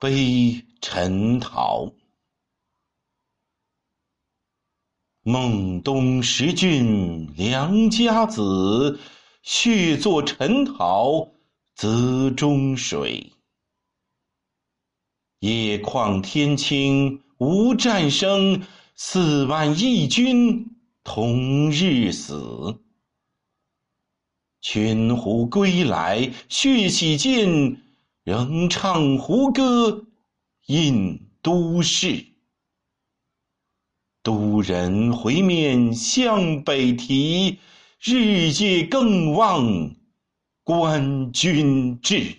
悲陈陶。孟冬十郡良家子，血作陈陶泽中水。野旷天清无战声，四万义军同日死。群狐归来血洗尽，仍唱胡歌印都市。都人回面向北啼，日夜更望关军至。